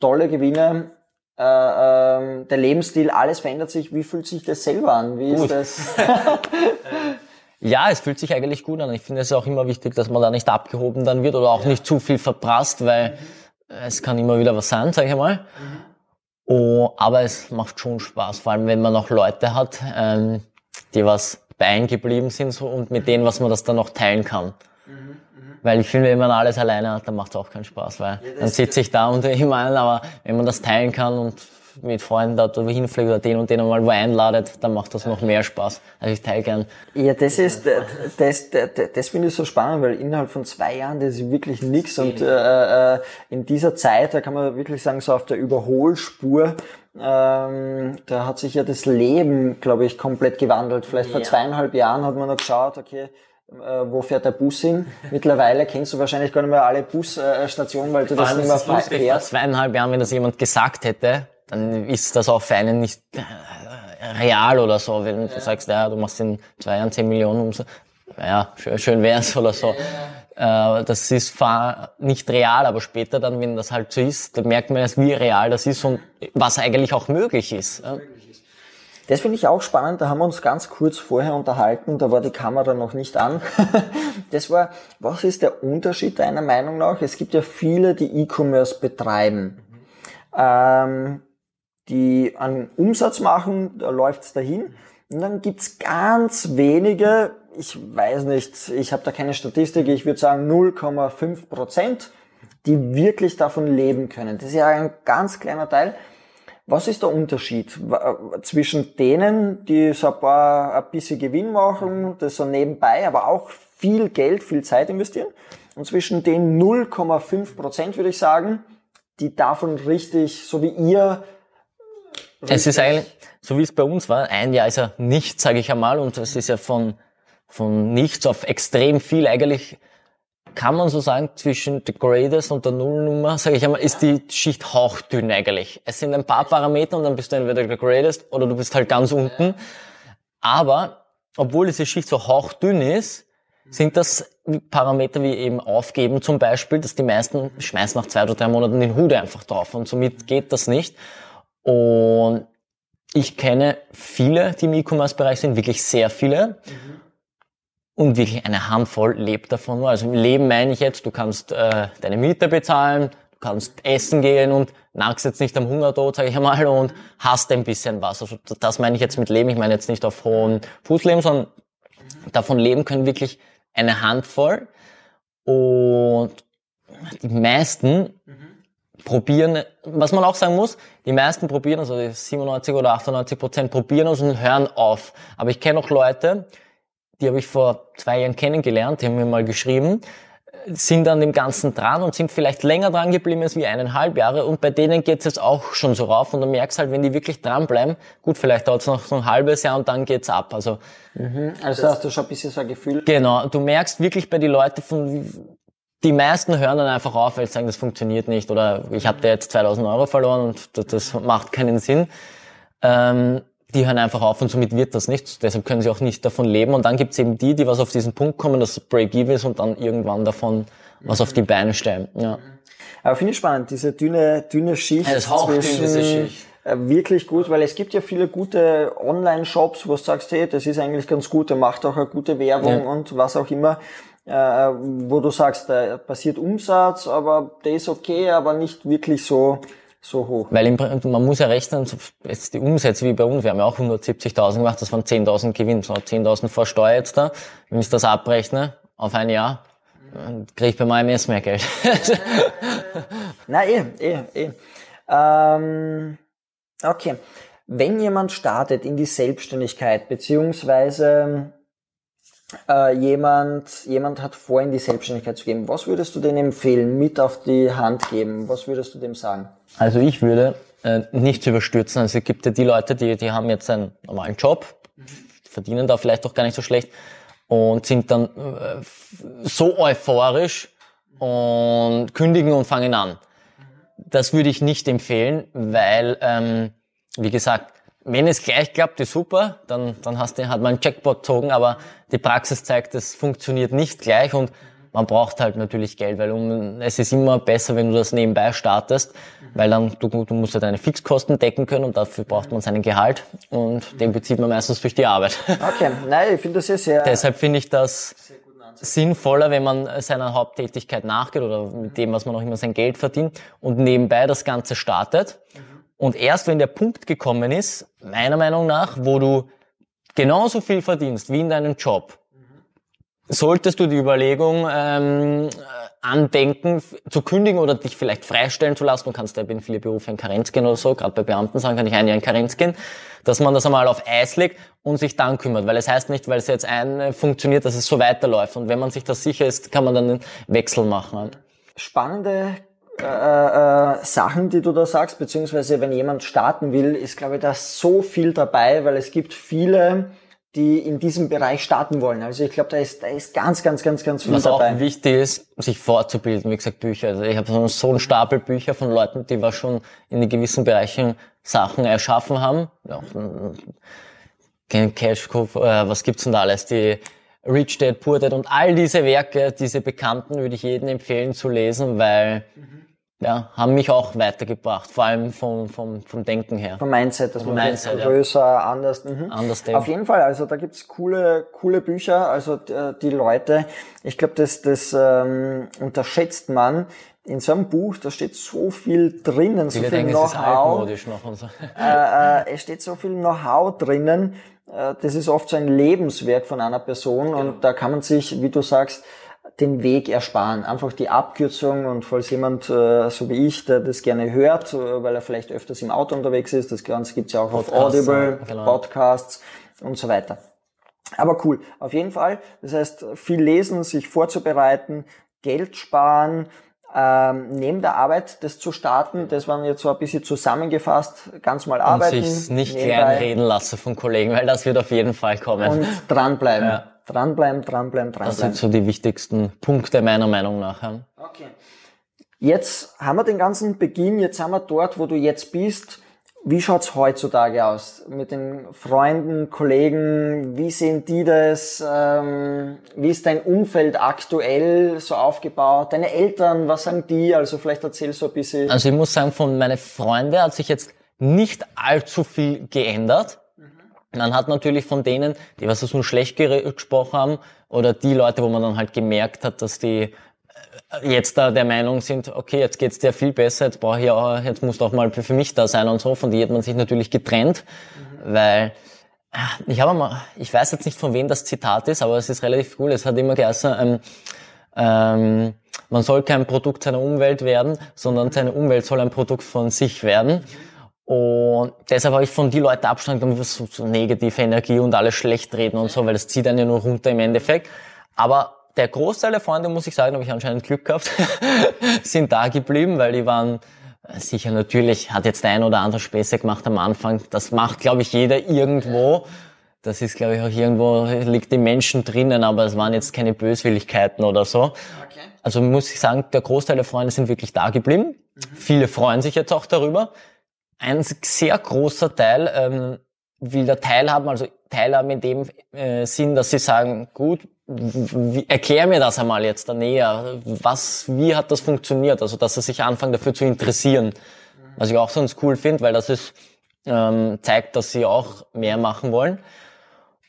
tolle Gewinne, äh, äh, der Lebensstil, alles verändert sich. Wie fühlt sich das selber an? Wie Gut. ist das? Ja, es fühlt sich eigentlich gut an. Ich finde es auch immer wichtig, dass man da nicht abgehoben dann wird oder auch nicht zu viel verprasst, weil es kann immer wieder was sein, sage ich mal. Oh, aber es macht schon Spaß, vor allem wenn man noch Leute hat, ähm, die was bei geblieben sind so, und mit denen, was man das dann noch teilen kann. Weil ich finde, wenn man alles alleine hat, dann macht es auch keinen Spaß, weil dann sitze ich da und immer ein, aber wenn man das teilen kann und mit Freunden dort wo hinfliegt oder den und den mal wo einladet, dann macht das noch mehr Spaß. Also ich teile gern. Ja, das ist, äh, das, das, das finde ich so spannend, weil innerhalb von zwei Jahren, das ist wirklich nichts und äh, äh, in dieser Zeit, da kann man wirklich sagen, so auf der Überholspur, ähm, da hat sich ja das Leben, glaube ich, komplett gewandelt. Vielleicht vor Ja. zweieinhalb Jahren hat man noch geschaut, okay, wo fährt der Bus hin? Mittlerweile kennst du wahrscheinlich gar nicht mehr alle Busstationen, weil du das nicht mehr Vor fährst. zweieinhalb Jahren, wenn das jemand gesagt hätte, dann ist das auch für einen nicht äh, real oder so. Wenn du sagst, ja, du machst in zwei Jahren 10 Millionen Umsatz, ja, schön, schön wär's oder so. Äh, Das ist nicht real, aber später dann, wenn das halt so ist, dann merkt man erst, wie real das ist und was eigentlich auch möglich ist. ja. Das finde ich auch spannend, da haben wir uns ganz kurz vorher unterhalten, da war die Kamera noch nicht an. Das war, was ist der Unterschied deiner Meinung nach? Es gibt ja viele, die E-Commerce betreiben, ähm, die einen Umsatz machen, da läuft's dahin. Und dann gibt's ganz wenige, ich weiß nicht, ich habe da keine Statistik, ich würde sagen 0,5 Prozent, die wirklich davon leben können. Das ist ja ein ganz kleiner Teil. Was ist der Unterschied? W- zwischen denen, die so ein paar ein bisschen Gewinn machen, das so nebenbei, aber auch viel Geld, viel Zeit investieren, und zwischen den 0,5 Prozent, würde ich sagen, die davon richtig, so wie ihr, Es ist eigentlich, so wie es bei uns war, ein Jahr ist ja nichts, sage ich einmal, und es ist ja von, von nichts auf extrem viel eigentlich, kann man so sagen, zwischen the greatest und der Nullnummer, sage ich einmal, ist die Schicht hauchdünn eigentlich. Es sind ein paar Parameter und dann bist du entweder der greatest oder du bist halt ganz unten. Aber, obwohl diese Schicht so hauchdünn ist, sind das Parameter wie eben aufgeben zum Beispiel, dass die meisten schmeißen nach zwei oder drei Monaten den Hut einfach drauf und somit geht das nicht. Und ich kenne viele, die im E-Commerce-Bereich sind, wirklich sehr viele. Und wirklich eine Handvoll lebt davon nur. Also Leben meine ich jetzt, du kannst äh, deine Miete bezahlen, du kannst essen gehen und nagst jetzt nicht am Hungertod, sage ich einmal, und hast ein bisschen was. Also das meine ich jetzt mit Leben. Ich meine jetzt nicht auf hohen Fuß leben, sondern davon leben können wirklich eine Handvoll. Und die meisten probieren, was man auch sagen muss, die meisten probieren, also die 97 oder 98 Prozent probieren es und hören auf. Aber ich kenne auch Leute, die habe ich vor zwei Jahren kennengelernt, die haben mir mal geschrieben, sind an dem Ganzen dran und sind vielleicht länger dran geblieben als wie eineinhalb Jahre und bei denen geht es jetzt auch schon so rauf und du merkst halt, wenn die wirklich dranbleiben, gut, vielleicht dauert es noch so ein halbes Jahr und dann geht's ab. Also also da hast du schon ein bisschen so ein Gefühl. Genau, du merkst wirklich bei den Leuten von, die meisten hören dann einfach auf, weil sie sagen, das funktioniert nicht oder ich habe da jetzt 2000 Euro verloren und das, das macht keinen Sinn. Ähm, die hören einfach auf und somit wird das nicht. Deshalb können sie auch nicht davon leben. Und dann gibt's eben die, die was auf diesen Punkt kommen, dass Break-Even ist und dann irgendwann davon was auf die Beine stellen. Ja. Aber finde ich spannend, diese dünne, dünne Schicht Ja, das zwischen, diese Schicht. äh, wirklich gut, weil es gibt ja viele gute Online-Shops, wo du sagst, hey, das ist eigentlich ganz gut, der macht auch eine gute Werbung Ja. und was auch immer, äh, wo du sagst, da passiert Umsatz, aber der ist okay, aber nicht wirklich so, so hoch. Weil im, man muss ja rechnen, so jetzt die Umsätze wie bei uns, wir haben ja auch 170.000 gemacht, das waren 10.000 Gewinn, so 10.000 vor Steuer jetzt da. Wenn ich das abrechne auf ein Jahr, kriege ich beim AMS mehr Geld. Na eh, eh, eh. Ähm, okay. Wenn jemand startet in die Selbstständigkeit, beziehungsweise äh, jemand, jemand hat vor, in die Selbstständigkeit zu gehen, was würdest du denn empfehlen, mit auf die Hand geben? Was würdest du dem sagen? Also ich würde äh, nicht überstürzen. Also es gibt ja die Leute, die, die haben jetzt einen normalen Job, verdienen da vielleicht auch gar nicht so schlecht und sind dann äh, so euphorisch und kündigen und fangen an. Das würde ich nicht empfehlen, weil, ähm, wie gesagt, wenn es gleich klappt, ist super, dann, dann hast du, hat man einen Jackpot gezogen, aber die Praxis zeigt, es funktioniert nicht gleich und man braucht halt natürlich Geld, weil um, es ist immer besser, wenn du das nebenbei startest, weil dann du, du musst ja deine Fixkosten decken können und dafür braucht man seinen Gehalt und den bezieht man meistens durch die Arbeit. Okay, nein, ich finde das sehr, sehr... Deshalb finde ich das sinnvoller, wenn man seiner Haupttätigkeit nachgeht oder mit dem, was man auch immer sein Geld verdient und nebenbei das Ganze startet. Und erst wenn der Punkt gekommen ist, meiner Meinung nach, wo du genauso viel verdienst wie in deinem Job, solltest du die Überlegung ähm, andenken, zu kündigen oder dich vielleicht freistellen zu lassen. Du kannst ja in viele Berufe in Karenz gehen oder so, gerade bei Beamten sagen, kann ich ein Jahr in Karenz gehen, dass man das einmal auf Eis legt und sich dann kümmert. Weil es heißt nicht, weil es jetzt ein äh, funktioniert, dass es so weiterläuft. Und wenn man sich das sicher ist, kann man dann einen Wechsel machen. Spannende äh, äh, Sachen, die du da sagst, beziehungsweise wenn jemand starten will, ist, glaube ich, da so viel dabei, weil es gibt viele, die in diesem Bereich starten wollen. Also ich glaube, da ist, da ist ganz, ganz, ganz, ganz viel Was dabei. auch wichtig ist, sich fortzubilden, wie gesagt, Bücher. Also ich habe so einen Stapel Bücher von Leuten, die was schon in den gewissen Bereichen Sachen erschaffen haben. Ja, Cash, äh, was gibt's denn da alles? Die Rich Dad, Poor Dad und all diese Werke, diese Bekannten, würde ich jedem empfehlen zu lesen, weil mhm ja, haben mich auch weitergebracht, vor allem vom, vom, vom Denken her. Vom Mindset, dass vom man Mindset, größer, ja. anders. Mhm. anders denkt. Auf jeden Fall, also da gibt's coole, coole Bücher, also die, die Leute, ich glaube, das, das ähm, unterschätzt man. In so einem Buch, da steht so viel drinnen, so viel Know-how. So. äh, äh, es steht so viel Know-how drinnen. Äh, das ist oft so ein Lebenswerk von einer Person genau. und da kann man sich, wie du sagst, den Weg ersparen. Einfach die Abkürzung und falls jemand, äh, so wie ich, der das gerne hört, äh, weil er vielleicht öfters im Auto unterwegs ist, das Ganze gibt's ja auch Podcasts, auf Audible, genau. Podcasts und so weiter. Aber cool, auf jeden Fall. Das heißt, viel lesen, sich vorzubereiten, Geld sparen, ähm, neben der Arbeit das zu starten, das waren jetzt so ein bisschen zusammengefasst, ganz mal arbeiten. Und sich nicht kleinreden lassen von Kollegen, weil das wird auf jeden Fall kommen. Und dranbleiben. Ja. Dranbleiben, dranbleiben, dranbleiben. Das sind so die wichtigsten Punkte meiner Meinung nach. Okay. Jetzt haben wir den ganzen Beginn, jetzt sind wir dort, wo du jetzt bist. Wie schaut's heutzutage aus mit den Freunden, Kollegen? Wie sehen die das? Ähm, wie ist dein Umfeld aktuell so aufgebaut? Deine Eltern, was sagen die? Also vielleicht erzählst du ein bisschen. Also ich muss sagen, von meinen Freunden hat sich jetzt nicht allzu viel geändert. Man hat natürlich von denen, die was so schlecht gesprochen haben, oder die Leute, wo man dann halt gemerkt hat, dass die äh, jetzt da der Meinung sind, okay, jetzt geht's dir viel besser, jetzt brauche ich auch, jetzt musst du auch mal für mich da sein und so, von die hat man sich natürlich getrennt, mhm. weil äh, ich habe mal, ich weiß jetzt nicht von wem das Zitat ist, aber es ist relativ cool. Es hat immer geheißen, ähm, ähm, man soll kein Produkt seiner Umwelt werden, sondern seine Umwelt soll ein Produkt von sich werden. Mhm. Und deshalb habe ich von die Leute Abstand genommen, so, so negative Energie und alles schlecht reden und so, weil das zieht einen ja nur runter im Endeffekt. Aber der Großteil der Freunde, muss ich sagen, habe ich anscheinend Glück gehabt, sind da geblieben, weil die waren äh, sicher natürlich, hat jetzt der ein oder andere Späße gemacht am Anfang. Das macht, glaube ich, jeder irgendwo. Das ist, glaube ich, auch irgendwo, liegt im Menschen drinnen, aber es waren jetzt keine Böswilligkeiten oder so. Okay. Also muss ich sagen, der Großteil der Freunde sind wirklich da geblieben. Mhm. Viele freuen sich jetzt auch darüber ein sehr großer Teil ähm, will da teilhaben, also teilhaben in dem äh, Sinn, dass sie sagen, gut, erklär mir das einmal jetzt da näher. Was, wie hat das funktioniert? Also, dass sie sich anfangen dafür zu interessieren. Was ich auch sonst cool finde, weil das ist, ähm, zeigt, dass sie auch mehr machen wollen.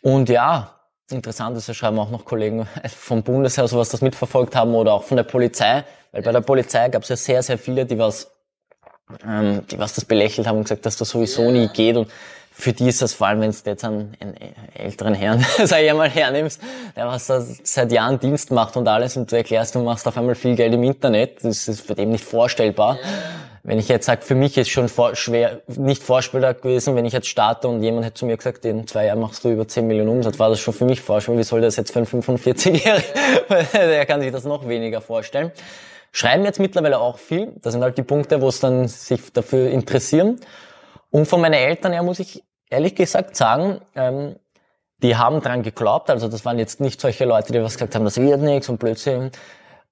Und ja, interessant ist, da schreiben auch noch Kollegen vom Bundesheer, so was das mitverfolgt haben oder auch von der Polizei, weil bei der Polizei gab es ja sehr, sehr viele, die was ähm, die was das belächelt haben und gesagt, dass das sowieso nie geht und für die ist das vor allem, wenn du jetzt einen, einen älteren Herrn, sag ich einmal, hernimmst, der was da seit Jahren Dienst macht und alles und du erklärst, du machst auf einmal viel Geld im Internet, das ist für dem nicht vorstellbar. Wenn ich jetzt sage, für mich ist schon vor, schwer, nicht vorstellbar gewesen, wenn ich jetzt starte und jemand hätte zu mir gesagt, in zwei Jahren machst du über 10 Millionen Umsatz, war das schon für mich vorstellbar. Wie soll das jetzt für einen 45-Jährigen? Der kann sich das noch weniger vorstellen. Schreiben jetzt mittlerweile auch viel. Das sind halt die Punkte, wo es dann sich dafür interessieren. Und von meinen Eltern her muss ich ehrlich gesagt sagen, ähm, die haben dran geglaubt. Also das waren jetzt nicht solche Leute, die was gesagt haben, das wird nichts und Blödsinn.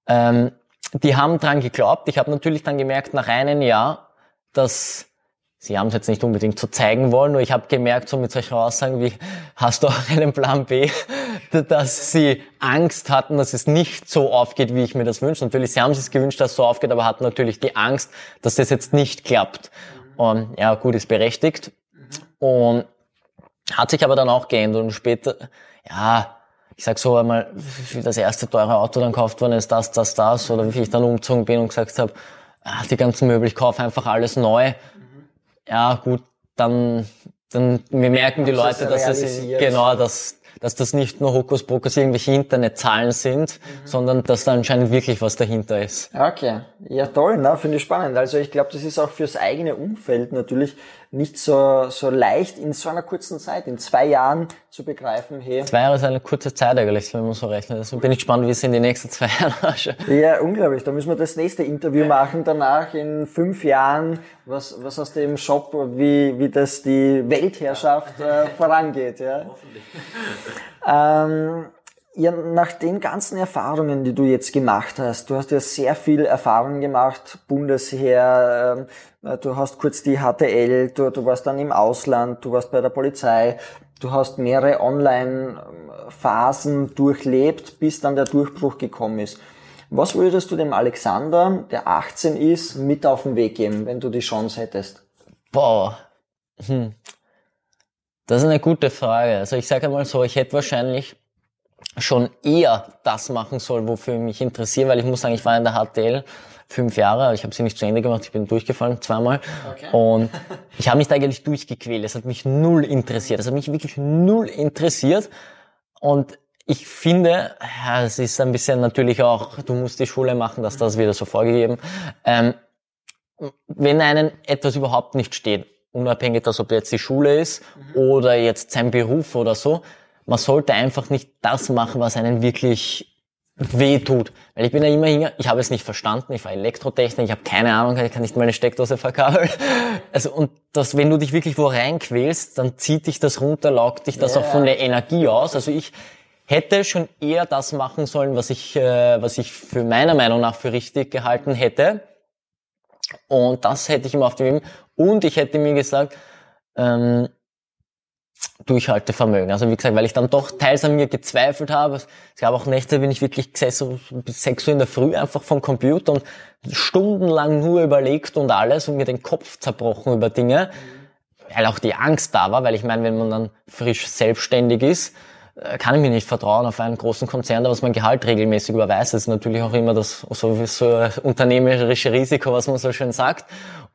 Ähm, die haben dran geglaubt. Ich habe natürlich dann gemerkt nach einem Jahr, dass sie haben es jetzt nicht unbedingt so zeigen wollen, nur ich habe gemerkt, so mit solchen Aussagen wie, hast du auch einen Plan B, dass sie Angst hatten, dass es nicht so aufgeht, wie ich mir das wünsche. Natürlich, sie haben sich gewünscht, dass es so aufgeht, aber hatten natürlich die Angst, dass das jetzt nicht klappt. Und ja, gut, ist berechtigt. Und hat sich aber dann auch geändert und später, ja, ich sag so einmal, wie das erste teure Auto dann gekauft worden ist, das, das, das, oder wie ich dann umgezogen bin und gesagt habe, ach, die ganzen Möbel, ich kaufe einfach alles neu. Mhm. Ja, gut, dann, dann wir merken die Leute, dass es genau, dass dass das nicht nur Hokuspokus irgendwelche Internetzahlen sind, mhm. sondern dass da anscheinend wirklich was dahinter ist. Okay, ja toll, ne? finde ich spannend. Also ich glaube, das ist auch fürs eigene Umfeld natürlich nicht so, so leicht in so einer kurzen Zeit, in zwei Jahren zu begreifen, hey. Zwei Jahre ist eine kurze Zeit eigentlich, wenn man so rechnet. Also bin ich gespannt, wie es in den nächsten zwei Jahren ausschaut. Ja, unglaublich. Da müssen wir das nächste Interview machen danach in fünf Jahren. Was, was du im Shop, wie, wie das die Weltherrschaft äh, vorangeht, ja? Hoffentlich. Ähm, ja, nach den ganzen Erfahrungen, die du jetzt gemacht hast, du hast ja sehr viel Erfahrung gemacht, Bundesheer, äh, du hast kurz die HTL, du, du warst dann im Ausland, du warst bei der Polizei, du hast mehrere Online-Phasen durchlebt, bis dann der Durchbruch gekommen ist. Was würdest du dem Alexander, der 18 ist, mit auf den Weg geben, wenn du die Chance hättest? Boah. Hm. Das ist eine gute Frage. Also ich sage einmal so, ich hätte wahrscheinlich schon eher das machen sollen, wofür ich mich interessiere, weil ich muss sagen, ich war in der HTL fünf Jahre, ich habe sie nicht zu Ende gemacht, ich bin durchgefallen zweimal okay. und ich habe mich da eigentlich durchgequält. Es hat mich null interessiert. Es hat mich wirklich null interessiert und ich finde, ja, es ist ein bisschen natürlich auch, du musst die Schule machen, dass das wieder so vorgegeben. Ähm, wenn einen etwas überhaupt nicht steht, unabhängig, dass ob jetzt die Schule ist mhm. oder jetzt sein Beruf oder so, man sollte einfach nicht das machen, was einen wirklich weh tut. Weil ich bin ja immer hier, ich habe es nicht verstanden, ich war Elektrotechnik, ich habe keine Ahnung, ich kann nicht meine Steckdose verkabeln. Also und das, wenn du dich wirklich wo reinquälst, dann zieht dich das runter, laugt dich das yeah. auch von der Energie aus. Also ich hätte schon eher das machen sollen, was ich, äh, was ich für meiner Meinung nach für richtig gehalten hätte. Und das hätte ich immer auf dem und ich hätte mir gesagt, ähm, Durchhaltevermögen. Also wie gesagt, weil ich dann doch teils an mir gezweifelt habe. Es gab auch Nächte, bin ich wirklich gesessen bis 6 Uhr in der Früh einfach vom Computer und stundenlang nur überlegt und alles und mir den Kopf zerbrochen über Dinge, weil auch die Angst da war, weil ich meine, wenn man dann frisch selbstständig ist, kann ich mir nicht vertrauen auf einen großen Konzern, der was mein Gehalt regelmäßig überweist. Das ist natürlich auch immer das so, so unternehmerische Risiko, was man so schön sagt.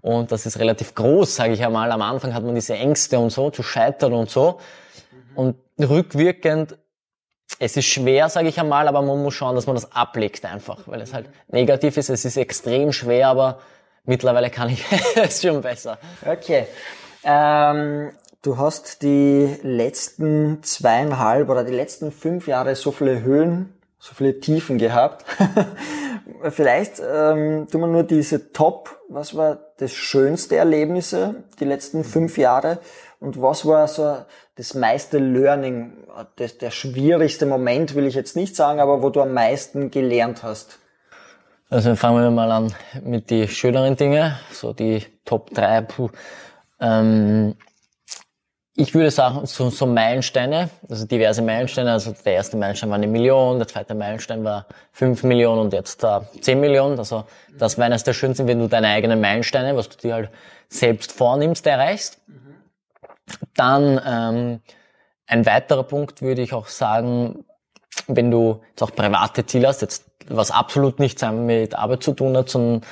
Und das ist relativ groß, sage ich einmal. Am Anfang hat man diese Ängste und so, zu scheitern und so. Und rückwirkend, es ist schwer, sage ich einmal, aber man muss schauen, dass man das ablegt einfach, weil es halt negativ ist. Es ist extrem schwer, aber mittlerweile kann ich es schon besser. Okay. Ähm, du hast die letzten zweieinhalb oder die letzten fünf Jahre so viele Höhen, so viele Tiefen gehabt. Vielleicht ähm, tun wir nur diese Top, was war das schönste Erlebnisse die letzten fünf Jahre und was war so das meiste Learning, das, der schwierigste Moment will ich jetzt nicht sagen, aber wo du am meisten gelernt hast? Also fangen wir mal an mit die schöneren Dinge, so die Top 3. Puh. Ähm, ich würde sagen, so, so Meilensteine, also diverse Meilensteine. Also der erste Meilenstein war eine Million, der zweite Meilenstein war fünf Millionen und jetzt da zehn Millionen. Also das war eines der schönsten, wenn du deine eigenen Meilensteine, was du dir halt selbst vornimmst, erreichst. Dann ähm, ein weiterer Punkt würde ich auch sagen, wenn du jetzt auch private Ziele hast, jetzt was absolut nichts mit Arbeit zu tun hat, sondern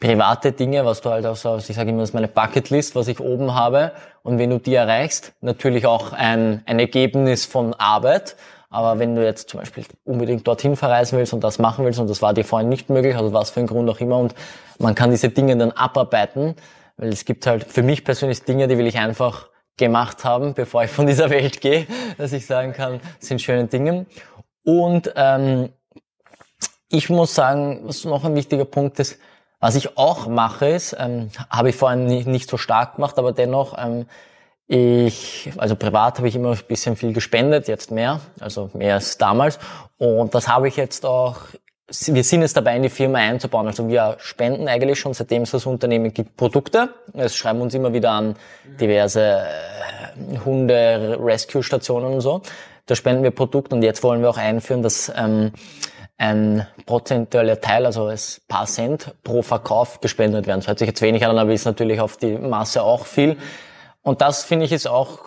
private Dinge, was du halt auch so, ich sage immer, das ist meine Bucketlist, was ich oben habe. Und wenn du die erreichst, natürlich auch ein, ein Ergebnis von Arbeit. Aber wenn du jetzt zum Beispiel unbedingt dorthin verreisen willst und das machen willst und das war dir vorhin nicht möglich, also was für ein Grund auch immer und man kann diese Dinge dann abarbeiten, weil es gibt halt für mich persönlich Dinge, die will ich einfach gemacht haben, bevor ich von dieser Welt gehe, dass ich sagen kann, sind schöne Dinge. Und ähm, ich muss sagen, was noch ein wichtiger Punkt ist, was ich auch mache, ist, ähm, habe ich vorhin nicht, nicht, so stark gemacht, aber dennoch, ähm, ich, also privat habe ich immer ein bisschen viel gespendet, jetzt mehr, also mehr als damals. Und das habe ich jetzt auch, wir sind jetzt dabei, in die Firma einzubauen. Also wir spenden eigentlich schon, seitdem es das Unternehmen gibt, Produkte. Es schreiben uns immer wieder an diverse äh, Hunde-Rescue-Stationen und so. da spenden wir Produkt und jetzt wollen wir auch einführen, dass ähm, ein prozentueller Teil, also als paar Cent pro Verkauf gespendet werden. Das hört sich jetzt wenig an, aber ist natürlich auf die Masse auch viel. Und das finde ich ist auch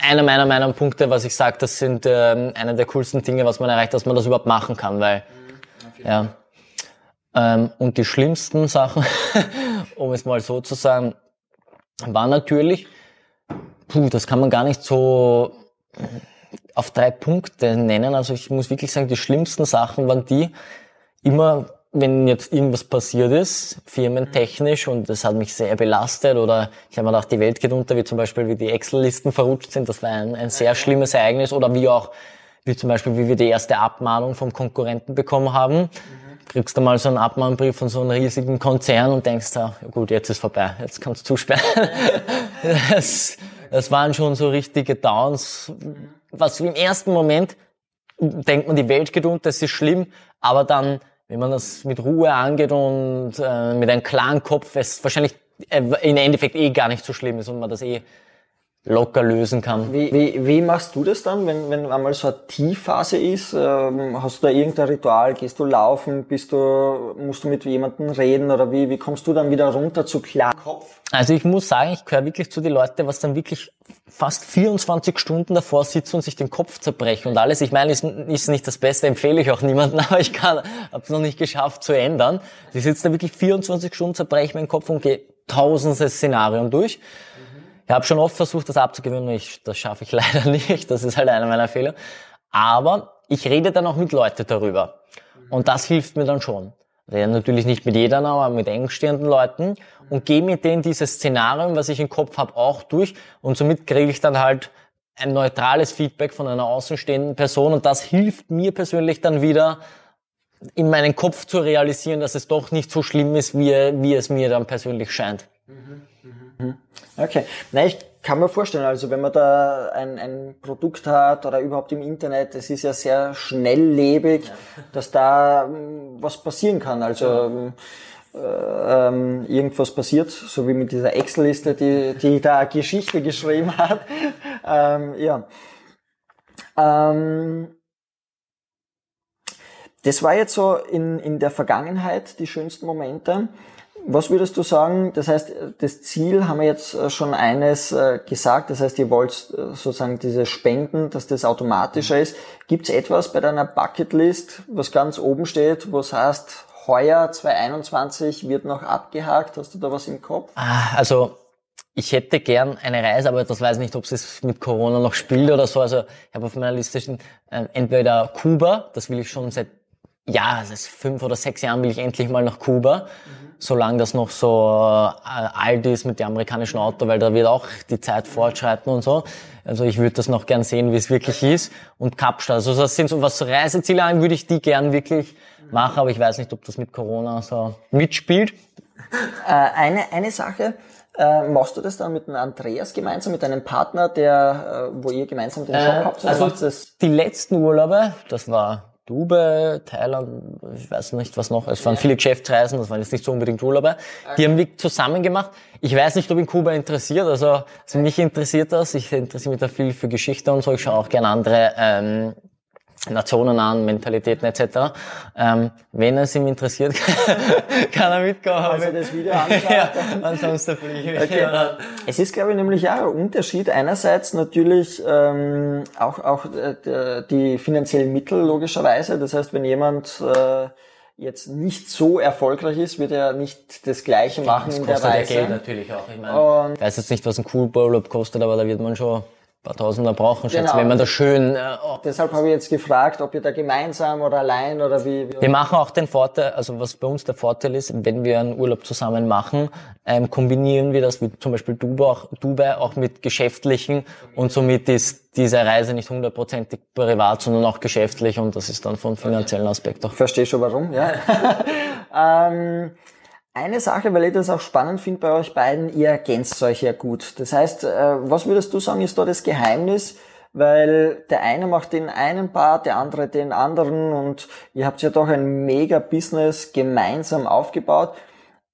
einer meiner, meiner Punkte, was ich sage, das sind ähm, einer der coolsten Dinge, was man erreicht, dass man das überhaupt machen kann, weil, ja. Ähm, und die schlimmsten Sachen, um es mal so zu sagen, war natürlich, puh, das kann man gar nicht so auf drei Punkte nennen. Also ich muss wirklich sagen, die schlimmsten Sachen waren die, immer wenn jetzt irgendwas passiert ist, firmentechnisch, und das hat mich sehr belastet, oder ich habe mir gedacht, die Welt geht unter, wie zum Beispiel, wie die Excel-Listen verrutscht sind, das war ein, ein sehr schlimmes Ereignis, oder wie auch, wie zum Beispiel, wie wir die erste Abmahnung vom Konkurrenten bekommen haben. Mhm. Kriegst du mal so einen Abmahnbrief von so einem riesigen Konzern und denkst, ja gut, jetzt ist vorbei, jetzt kannst du zusperren. das, das waren schon so richtige Downs, was im ersten Moment denkt man, die Welt geht unter, das ist schlimm, aber dann wenn man das mit Ruhe angeht und äh, mit einem klaren Kopf, es wahrscheinlich äh, im Endeffekt eh gar nicht so schlimm ist und man das eh locker lösen kann. Wie, wie, wie machst du das dann, wenn, wenn einmal so eine Tiefphase ist? Ähm, hast du da irgendein Ritual? Gehst du laufen? Bist du, musst du mit jemandem reden? Oder wie, wie kommst du dann wieder runter zu klarem Kopf? Also ich muss sagen, ich gehöre wirklich zu den Leuten, was dann wirklich fast 24 Stunden davor sitzen und sich den Kopf zerbrechen und alles. Ich meine, ist, ist nicht das Beste, empfehle ich auch niemandem, aber ich kann, habe es noch nicht geschafft zu ändern. Ich sitze da wirklich 24 Stunden, zerbreche meinen Kopf und gehe tausende Szenarien durch. Ich habe schon oft versucht, das abzugewöhnen, ich, das schaffe ich leider nicht, das ist halt einer meiner Fehler. Aber ich rede dann auch mit Leuten darüber. Und das hilft mir dann schon. Ja, natürlich nicht mit jedem, aber mit engstehenden Leuten und gehe mit denen dieses Szenario, was ich im Kopf habe, auch durch und somit kriege ich dann halt ein neutrales Feedback von einer außenstehenden Person und das hilft mir persönlich dann wieder in meinen Kopf zu realisieren, dass es doch nicht so schlimm ist, wie, wie es mir dann persönlich scheint. Mhm. Mhm. Okay. Na, ich kann mir vorstellen, also wenn man da ein, ein Produkt hat oder überhaupt im Internet, es ist ja sehr schnelllebig, ja. dass da ähm, was passieren kann. Also ähm, äh, ähm, irgendwas passiert, so wie mit dieser Excel-Liste, die, die da Geschichte geschrieben hat. ähm, ja. Ähm, das war jetzt so in, in der Vergangenheit die schönsten Momente. Was würdest du sagen? Das heißt, das Ziel haben wir jetzt äh, schon eines äh, gesagt. Das heißt, ihr wollt äh, sozusagen diese Spenden, dass das automatischer ist. Gibt es etwas bei deiner Bucketlist, was ganz oben steht, wo es heißt, heuer 2021 wird noch abgehakt? Hast du da was im Kopf? Ah, also ich hätte gern eine Reise, aber das weiß nicht, ob es mit Corona noch spielt oder so. Also ich habe auf meiner Liste stehen, entweder Kuba, das will ich schon seit ja, seit fünf oder sechs Jahren will ich endlich mal nach Kuba. Mhm solange das noch so äh, alt ist mit dem amerikanischen Auto, weil da wird auch die Zeit fortschreiten und so. Also ich würde das noch gern sehen, wie es wirklich ist. Und Kapstadt, also das sind so, was so Reiseziele an, würde ich die gern wirklich machen, aber ich weiß nicht, ob das mit Corona so mitspielt. Äh, eine, eine Sache, äh, machst du das dann mit dem Andreas gemeinsam, mit deinem Partner, der, äh, wo ihr gemeinsam den Shop äh, habt? Also die letzten Urlaube, das war Dubai, Thailand, ich weiß nicht was noch. Es waren viele Geschäftsreisen, das waren jetzt nicht so unbedingt Urlaube. Die haben wir zusammen gemacht. Ich weiß nicht, ob ihn Kuba interessiert. Also, also mich interessiert das. Ich interessiere mich da viel für Geschichte und so. Ich schaue auch gerne andere ähm, Nationen an, Mentalitäten etc. Ähm, wenn es ihm interessiert, kann er mitkommen. Also das Video anschaut. ja, ansonsten fliege ich. Okay. Es ist, glaube ich, nämlich auch ein Unterschied. Einerseits natürlich ähm, auch, auch äh, die finanziellen Mittel logischerweise. Das heißt, wenn jemand äh, jetzt nicht so erfolgreich ist, wird er nicht das Gleiche machen das in der Reise. Das kostet Geld natürlich auch. Ich meine, ich weiß jetzt nicht, was ein Cool Urlaub kostet, aber da wird man schon paar Tausender brauchen, schätze, genau. wenn man das schön... Äh, oh. Deshalb habe ich jetzt gefragt, ob ihr da gemeinsam oder allein oder wie, wie... Wir machen auch den Vorteil, also was bei uns der Vorteil ist, wenn wir einen Urlaub zusammen machen, ähm, kombinieren wir das wie zum Beispiel Dubai auch, Dubai auch mit geschäftlichen und somit ist diese Reise nicht hundertprozentig privat, sondern auch geschäftlich und das ist dann von finanziellen Aspekt auch. Verstehe schon warum, ja. ähm, eine Sache, weil ich das auch spannend finde bei euch beiden, ihr ergänzt euch ja gut. Das heißt, äh, was würdest du sagen, ist da das Geheimnis? Weil der eine macht den einen Part, der andere den anderen und ihr habt ja doch ein mega Business gemeinsam aufgebaut.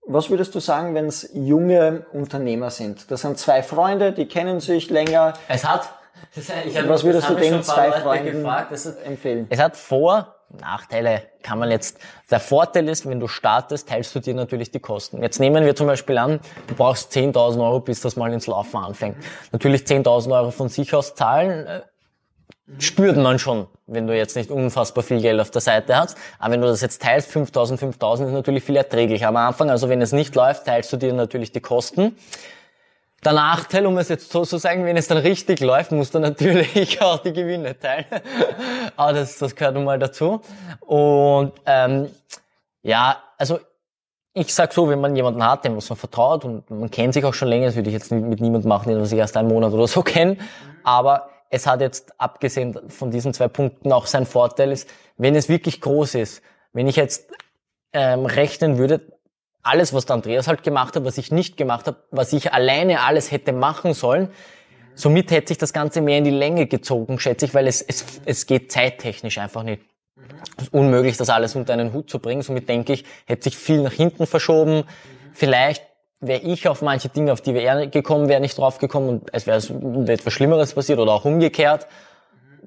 Was würdest du sagen, wenn es junge Unternehmer sind? Das sind zwei Freunde, die kennen sich länger. Es hat Was würdest du den zwei Freunden gefragt, empfehlen? Es hat Vor- Nachteile kann man jetzt, der Vorteil ist, wenn du startest, teilst du dir natürlich die Kosten. Jetzt nehmen wir zum Beispiel an, du brauchst 10.000 Euro, bis das mal ins Laufen anfängt. Natürlich 10.000 Euro von sich aus zahlen, äh, spürt man schon, wenn du jetzt nicht unfassbar viel Geld auf der Seite hast. Aber wenn du das jetzt teilst, 5.000, 5.000 ist natürlich viel erträglicher am Anfang. Also wenn es nicht läuft, teilst du dir natürlich die Kosten. Der Nachteil, um es jetzt so zu sagen, wenn es dann richtig läuft, musst du natürlich auch die Gewinne teilen. Aber das, das gehört nun mal dazu. Und ähm, ja, also ich sag so, wenn man jemanden hat, dem was man vertraut und man kennt sich auch schon länger, das würde ich jetzt mit niemandem machen, den ich erst einen Monat oder so kenne. Aber es hat jetzt, abgesehen von diesen zwei Punkten, auch sein Vorteil ist, wenn es wirklich groß ist, wenn ich jetzt ähm, rechnen würde, alles, was der Andreas halt gemacht hat, was ich nicht gemacht habe, was ich alleine alles hätte machen sollen. Somit hätte sich das Ganze mehr in die Länge gezogen, schätze ich, weil es, es, es geht zeittechnisch einfach nicht. Es ist unmöglich, das alles unter einen Hut zu bringen. Somit denke ich, hätte sich viel nach hinten verschoben. Vielleicht wäre ich auf manche Dinge, auf die wir gekommen wäre, nicht drauf gekommen und es wäre etwas Schlimmeres passiert oder auch umgekehrt.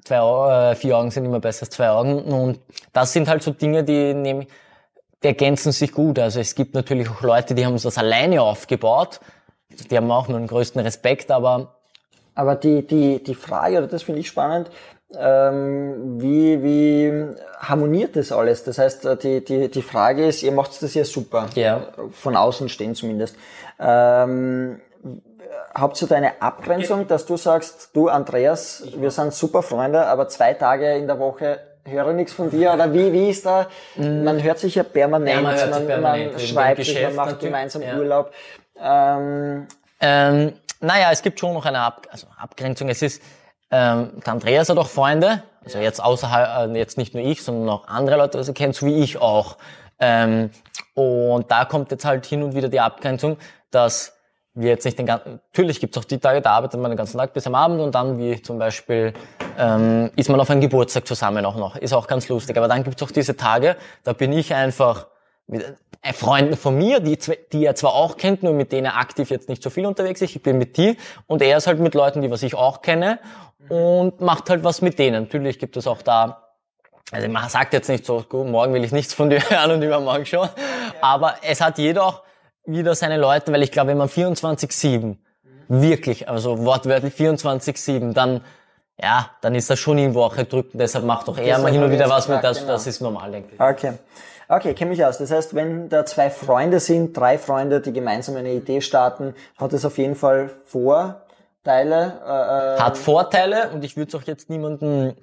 Zwei, äh, vier Augen sind immer besser als zwei Augen. Und das sind halt so Dinge, die nehme die ergänzen sich gut. Also es gibt natürlich auch Leute, die haben das alleine aufgebaut. Die haben auch nur den größten Respekt, aber... Aber die, die, die Frage, oder das finde ich spannend, ähm, wie, wie harmoniert das alles? Das heißt, die, die, die Frage ist, ihr macht das ja super. Ja. Von außen stehen zumindest. Ähm, habt ihr da eine Abgrenzung, dass du sagst, du Andreas, wir sind super Freunde, aber zwei Tage in der Woche höre nichts von dir oder wie, wie ist da? Mhm. Man hört sich ja permanent, ja, man, man, sich permanent man schreibt sich, man macht gemeinsam ja. Urlaub. Ähm, ähm, naja, es gibt schon noch eine Ab also Abgrenzung. Es ist, ähm, der Andreas hat auch Freunde, also jetzt außerhalb, äh, jetzt nicht nur ich, sondern auch andere Leute, die er kennt, so wie ich auch. Ähm, und da kommt jetzt halt hin und wieder die Abgrenzung, dass wir jetzt nicht den ganzen, natürlich gibt's auch die Tage, da arbeitet man den ganzen Tag bis am Abend und dann, wie zum Beispiel, ähm, ist man auf einem Geburtstag zusammen auch noch. Ist auch ganz lustig. Aber dann gibt's auch diese Tage, da bin ich einfach mit äh, Freunden von mir, die, die er zwar auch kennt, nur mit denen er aktiv jetzt nicht so viel unterwegs ist. Ich bin mit die und er ist halt mit Leuten, die was ich auch kenne und macht halt was mit denen. Natürlich gibt es auch da also man sagt jetzt nicht so, gut, morgen will ich nichts von dir hören und übermorgen schon. Aber es hat jeder auch wieder seine Leute, weil ich glaube, wenn man 24-7 wirklich, also wortwörtlich 24-7, dann ja, dann ist das schon irgendwo auch erdrückend. Deshalb macht doch eher mal hin und wieder was mit, das, genau. das ist normal, denke ich. Okay. Okay, kenne mich aus. Das heißt, wenn da zwei Freunde sind, drei Freunde, die gemeinsam eine Idee starten, hat es auf jeden Fall Vorteile. Äh, äh hat Vorteile und ich würde es auch jetzt niemanden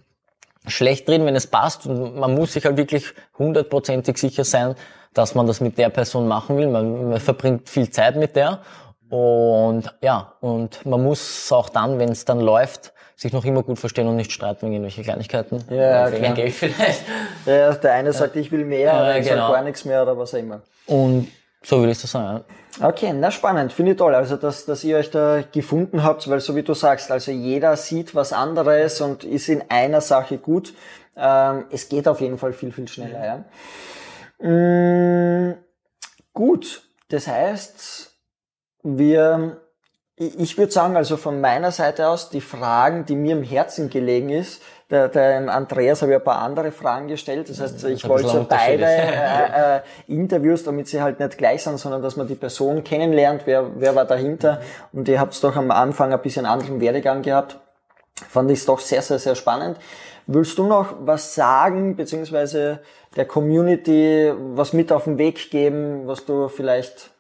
schlecht reden, wenn es passt. Und man muss sich halt wirklich hundertprozentig sicher sein, dass man das mit der Person machen will. Man, man verbringt viel Zeit mit der. Und ja, und man muss auch dann, wenn es dann läuft, sich noch immer gut verstehen und nicht streiten wegen irgendwelche Kleinigkeiten. Ja, wegen Geld vielleicht. Ja, der eine sagt, ich will mehr, ja, der genau. sagt gar nichts mehr oder was auch immer. Und so würde ich das sagen. Ja. Okay, na spannend, finde ich toll. Also dass, dass ihr euch da gefunden habt, weil so wie du sagst, also jeder sieht was anderes und ist in einer Sache gut. Ähm, es geht auf jeden Fall viel, viel schneller. Ja. Mm, gut, das heißt, wir, ich würde sagen, also von meiner Seite aus, die Fragen, die mir im Herzen gelegen ist, der, der Andreas habe ich ein paar andere Fragen gestellt. Das heißt, ich wollte so beide äh, äh, Interviews, damit sie halt nicht gleich sind, sondern dass man die Person kennenlernt, wer, wer war dahinter. Und ihr habt doch am Anfang ein bisschen anderen Werdegang gehabt. Fand ich es doch sehr, sehr, sehr spannend. Willst du noch was sagen, beziehungsweise der Community was mit auf den Weg geben, was du vielleicht...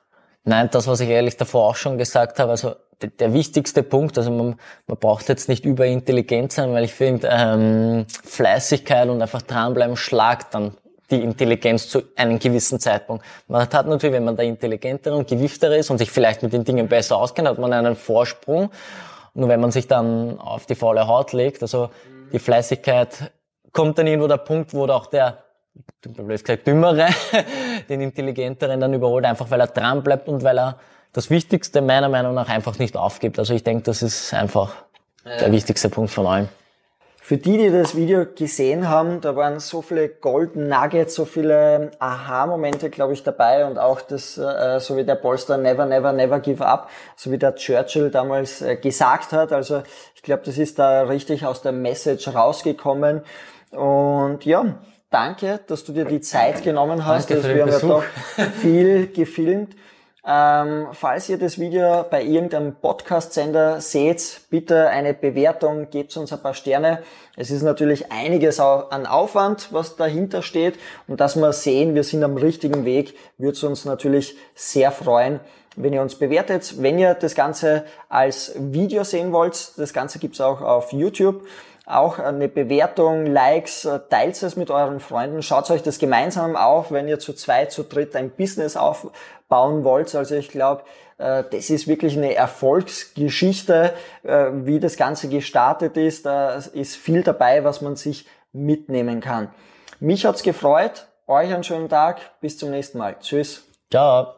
Nein, das, was ich ehrlich davor auch schon gesagt habe, also der, wichtigste Punkt, also man, man braucht jetzt nicht überintelligent sein, weil ich finde, ähm, Fleißigkeit und einfach dranbleiben schlagt dann die Intelligenz zu einem gewissen Zeitpunkt. Man hat natürlich, wenn man der intelligentere und gewieftere ist und sich vielleicht mit den Dingen besser auskennt, hat man einen Vorsprung. Nur wenn man sich dann auf die faule Haut legt, also die Fleißigkeit kommt dann irgendwo der Punkt, wo auch der blöd gesagt, dümmere, den intelligenteren dann überholt, einfach weil er dran bleibt und weil er das Wichtigste meiner Meinung nach einfach nicht aufgibt. Also ich denke, das ist einfach der wichtigste Punkt von allem. Für die, die das Video gesehen haben, da waren so viele Golden Nuggets, so viele Aha-Momente, glaube ich, dabei und auch das, äh, so wie der Polster Never, Never, Never Give Up, so wie der Churchill damals äh, gesagt hat. Also ich glaube, das ist da richtig aus der Message rausgekommen. Und ja, danke, dass du dir die Zeit genommen hast. Danke für wir den haben ja Besuch. doch viel gefilmt. Ähm, falls ihr das Video bei irgendeinem Podcast-Sender seht, bitte eine Bewertung, gebt uns ein paar Sterne. Es ist natürlich einiges an Aufwand, was dahinter steht. Und dass wir sehen, wir sind am richtigen Weg, würde es uns natürlich sehr freuen, wenn ihr uns bewertet. Wenn ihr das Ganze als Video sehen wollt, das Ganze gibt's auch auf YouTube auch eine Bewertung, Likes, teilt es mit euren Freunden, schaut euch das gemeinsam auf, wenn ihr zu zweit, zu dritt ein Business aufbauen wollt. Also ich glaube, äh, das ist wirklich eine Erfolgsgeschichte, äh, wie das Ganze gestartet ist. Da ist viel dabei, was man sich mitnehmen kann. Mich hat's gefreut, euch einen schönen Tag, bis zum nächsten Mal. Tschüss. Ciao.